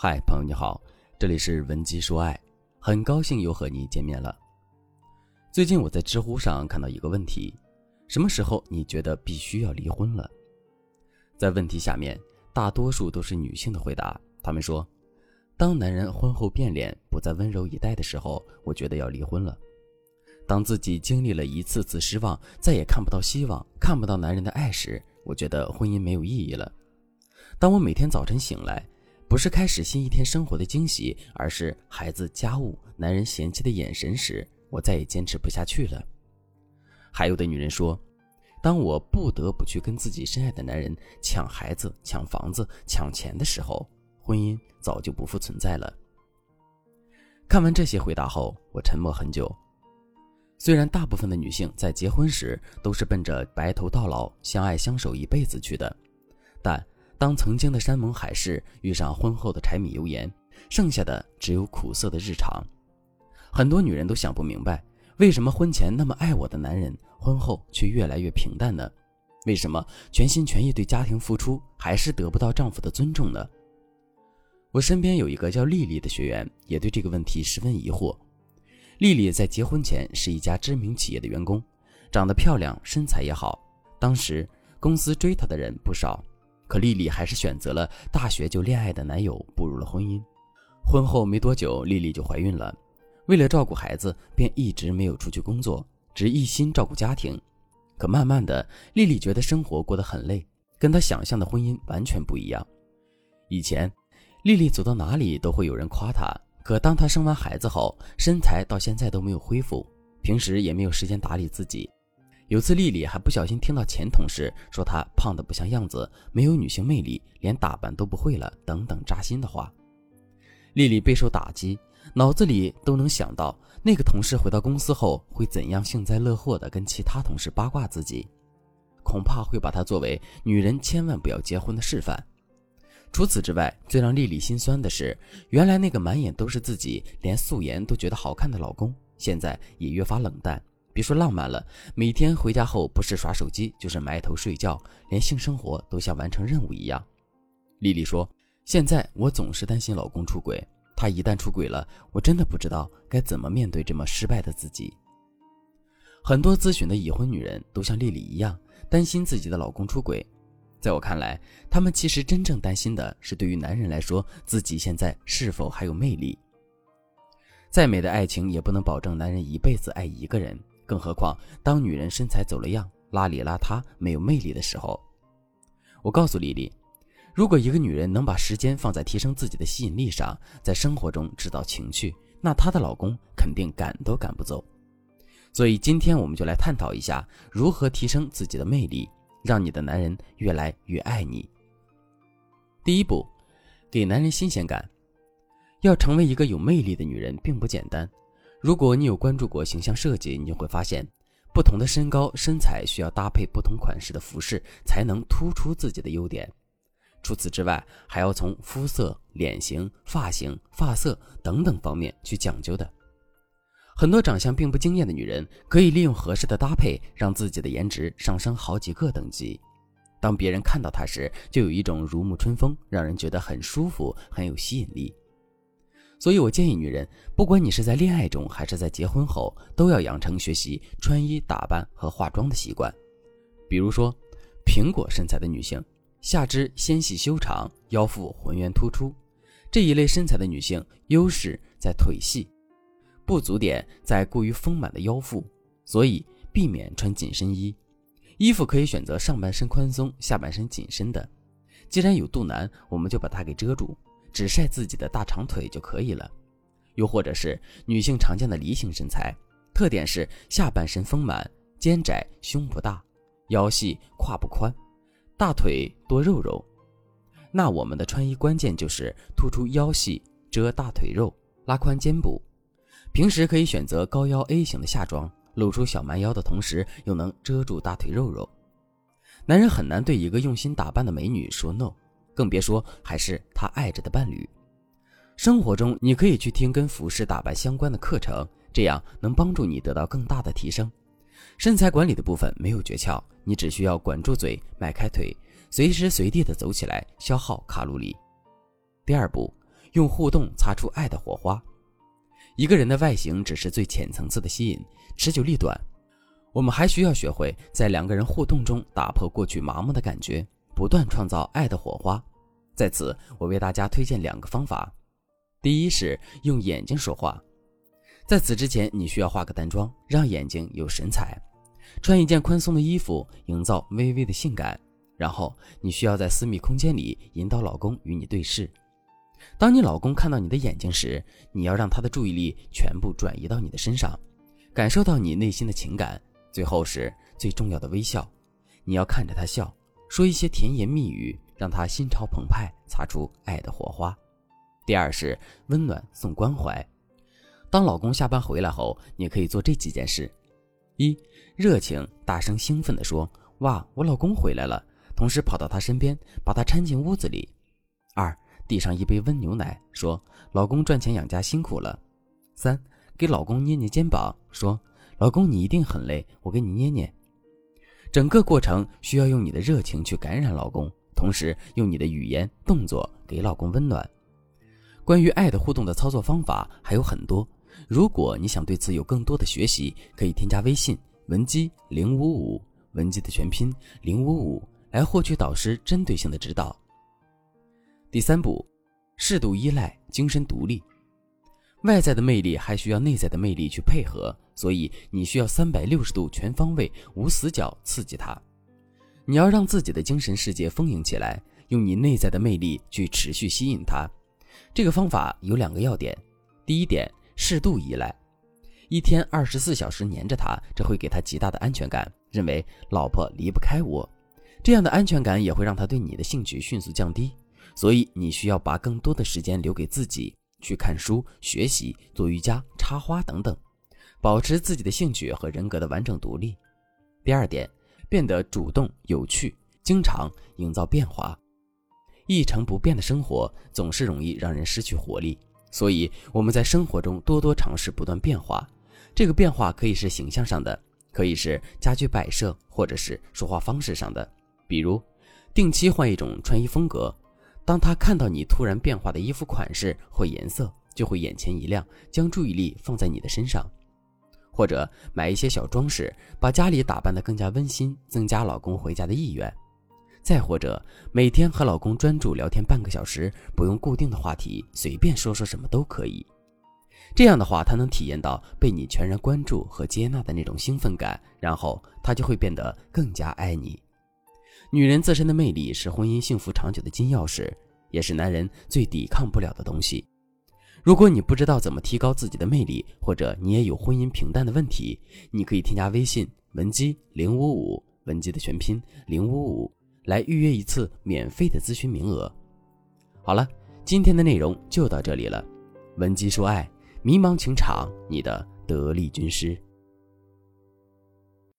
嗨，朋友你好，这里是文姬说爱，很高兴又和你见面了。最近我在知乎上看到一个问题：什么时候你觉得必须要离婚了？在问题下面，大多数都是女性的回答。她们说，当男人婚后变脸，不再温柔以待的时候，我觉得要离婚了。当自己经历了一次次失望，再也看不到希望，看不到男人的爱时，我觉得婚姻没有意义了。当我每天早晨醒来，不是开始新一天生活的惊喜，而是孩子、家务、男人嫌弃的眼神时，我再也坚持不下去了。还有的女人说，当我不得不去跟自己深爱的男人抢孩子、抢房子、抢钱的时候，婚姻早就不复存在了。看完这些回答后，我沉默很久。虽然大部分的女性在结婚时都是奔着白头到老、相爱相守一辈子去的，但当曾经的山盟海誓遇上婚后的柴米油盐，剩下的只有苦涩的日常。很多女人都想不明白，为什么婚前那么爱我的男人，婚后却越来越平淡呢？为什么全心全意对家庭付出，还是得不到丈夫的尊重呢？我身边有一个叫丽丽的学员，也对这个问题十分疑惑。丽丽在结婚前是一家知名企业的员工，长得漂亮，身材也好。当时公司追她的人不少，可丽丽还是选择了大学就恋爱的男友，步入了婚姻。婚后没多久，丽丽就怀孕了。为了照顾孩子，便一直没有出去工作，只一心照顾家庭。可慢慢的，丽丽觉得生活过得很累，跟她想象的婚姻完全不一样。以前，丽丽走到哪里都会有人夸她。可当她生完孩子后，身材到现在都没有恢复，平时也没有时间打理自己。有次丽丽还不小心听到前同事说她胖得不像样子，没有女性魅力，连打扮都不会了，等等扎心的话。丽丽备受打击，脑子里都能想到那个同事回到公司后会怎样幸灾乐祸地跟其他同事八卦自己，恐怕会把她作为女人千万不要结婚的示范。除此之外，最让丽丽心酸的是，原来那个满眼都是自己，连素颜都觉得好看的老公，现在也越发冷淡。别说浪漫了，每天回家后不是耍手机，就是埋头睡觉，连性生活都像完成任务一样。丽丽说：“现在我总是担心老公出轨，他一旦出轨了，我真的不知道该怎么面对这么失败的自己。”很多咨询的已婚女人都像丽丽一样，担心自己的老公出轨。在我看来，她们其实真正担心的是，对于男人来说，自己现在是否还有魅力。再美的爱情也不能保证男人一辈子爱一个人，更何况当女人身材走了样、邋里邋遢、没有魅力的时候。我告诉丽丽，如果一个女人能把时间放在提升自己的吸引力上，在生活中制造情趣，那她的老公肯定赶都赶不走。所以今天我们就来探讨一下如何提升自己的魅力。让你的男人越来越爱你。第一步，给男人新鲜感。要成为一个有魅力的女人并不简单。如果你有关注过形象设计，你就会发现，不同的身高、身材需要搭配不同款式的服饰，才能突出自己的优点。除此之外，还要从肤色、脸型、发型、发色等等方面去讲究的。很多长相并不惊艳的女人，可以利用合适的搭配，让自己的颜值上升好几个等级。当别人看到她时，就有一种如沐春风，让人觉得很舒服，很有吸引力。所以我建议女人，不管你是在恋爱中还是在结婚后，都要养成学习穿衣打扮和化妆的习惯。比如说，苹果身材的女性，下肢纤细修长，腰腹浑圆突出，这一类身材的女性，优势在腿细。不足点在过于丰满的腰腹，所以避免穿紧身衣。衣服可以选择上半身宽松、下半身紧身的。既然有肚腩，我们就把它给遮住，只晒自己的大长腿就可以了。又或者是女性常见的梨形身材，特点是下半身丰满、肩窄、胸不大、腰细、胯不宽、大腿多肉肉。那我们的穿衣关键就是突出腰细、遮大腿肉、拉宽肩部。平时可以选择高腰 A 型的下装，露出小蛮腰的同时，又能遮住大腿肉肉。男人很难对一个用心打扮的美女说 no，更别说还是他爱着的伴侣。生活中，你可以去听跟服饰打扮相关的课程，这样能帮助你得到更大的提升。身材管理的部分没有诀窍，你只需要管住嘴，迈开腿，随时随地的走起来，消耗卡路里。第二步，用互动擦出爱的火花。一个人的外形只是最浅层次的吸引，持久力短。我们还需要学会在两个人互动中打破过去麻木的感觉，不断创造爱的火花。在此，我为大家推荐两个方法。第一是用眼睛说话。在此之前，你需要化个淡妆，让眼睛有神采；穿一件宽松的衣服，营造微微的性感。然后，你需要在私密空间里引导老公与你对视。当你老公看到你的眼睛时，你要让他的注意力全部转移到你的身上，感受到你内心的情感。最后是最重要的微笑，你要看着他笑，说一些甜言蜜语，让他心潮澎湃，擦出爱的火花。第二是温暖送关怀。当老公下班回来后，你可以做这几件事：一、热情大声兴奋地说：“哇，我老公回来了！”同时跑到他身边，把他搀进屋子里。二、递上一杯温牛奶，说：“老公赚钱养家辛苦了。”三、给老公捏捏肩膀，说。老公，你一定很累，我给你捏捏。整个过程需要用你的热情去感染老公，同时用你的语言、动作给老公温暖。关于爱的互动的操作方法还有很多，如果你想对此有更多的学习，可以添加微信文姬零五五，文姬的全拼零五五，来获取导师针对性的指导。第三步，适度依赖，精神独立。外在的魅力还需要内在的魅力去配合，所以你需要三百六十度全方位、无死角刺激他。你要让自己的精神世界丰盈起来，用你内在的魅力去持续吸引他。这个方法有两个要点：第一点，适度依赖，一天二十四小时黏着他，这会给他极大的安全感，认为老婆离不开我。这样的安全感也会让他对你的兴趣迅速降低，所以你需要把更多的时间留给自己。去看书、学习、做瑜伽、插花等等，保持自己的兴趣和人格的完整独立。第二点，变得主动有趣，经常营造变化。一成不变的生活总是容易让人失去活力，所以我们在生活中多多尝试不断变化。这个变化可以是形象上的，可以是家居摆设，或者是说话方式上的。比如，定期换一种穿衣风格。当他看到你突然变化的衣服款式或颜色，就会眼前一亮，将注意力放在你的身上。或者买一些小装饰，把家里打扮得更加温馨，增加老公回家的意愿。再或者每天和老公专注聊天半个小时，不用固定的话题，随便说说什么都可以。这样的话，他能体验到被你全然关注和接纳的那种兴奋感，然后他就会变得更加爱你。女人自身的魅力是婚姻幸福长久的金钥匙，也是男人最抵抗不了的东西。如果你不知道怎么提高自己的魅力，或者你也有婚姻平淡的问题，你可以添加微信文姬零五五，文姬的全拼零五五，来预约一次免费的咨询名额。好了，今天的内容就到这里了。文姬说爱，迷茫情场，你的得力军师。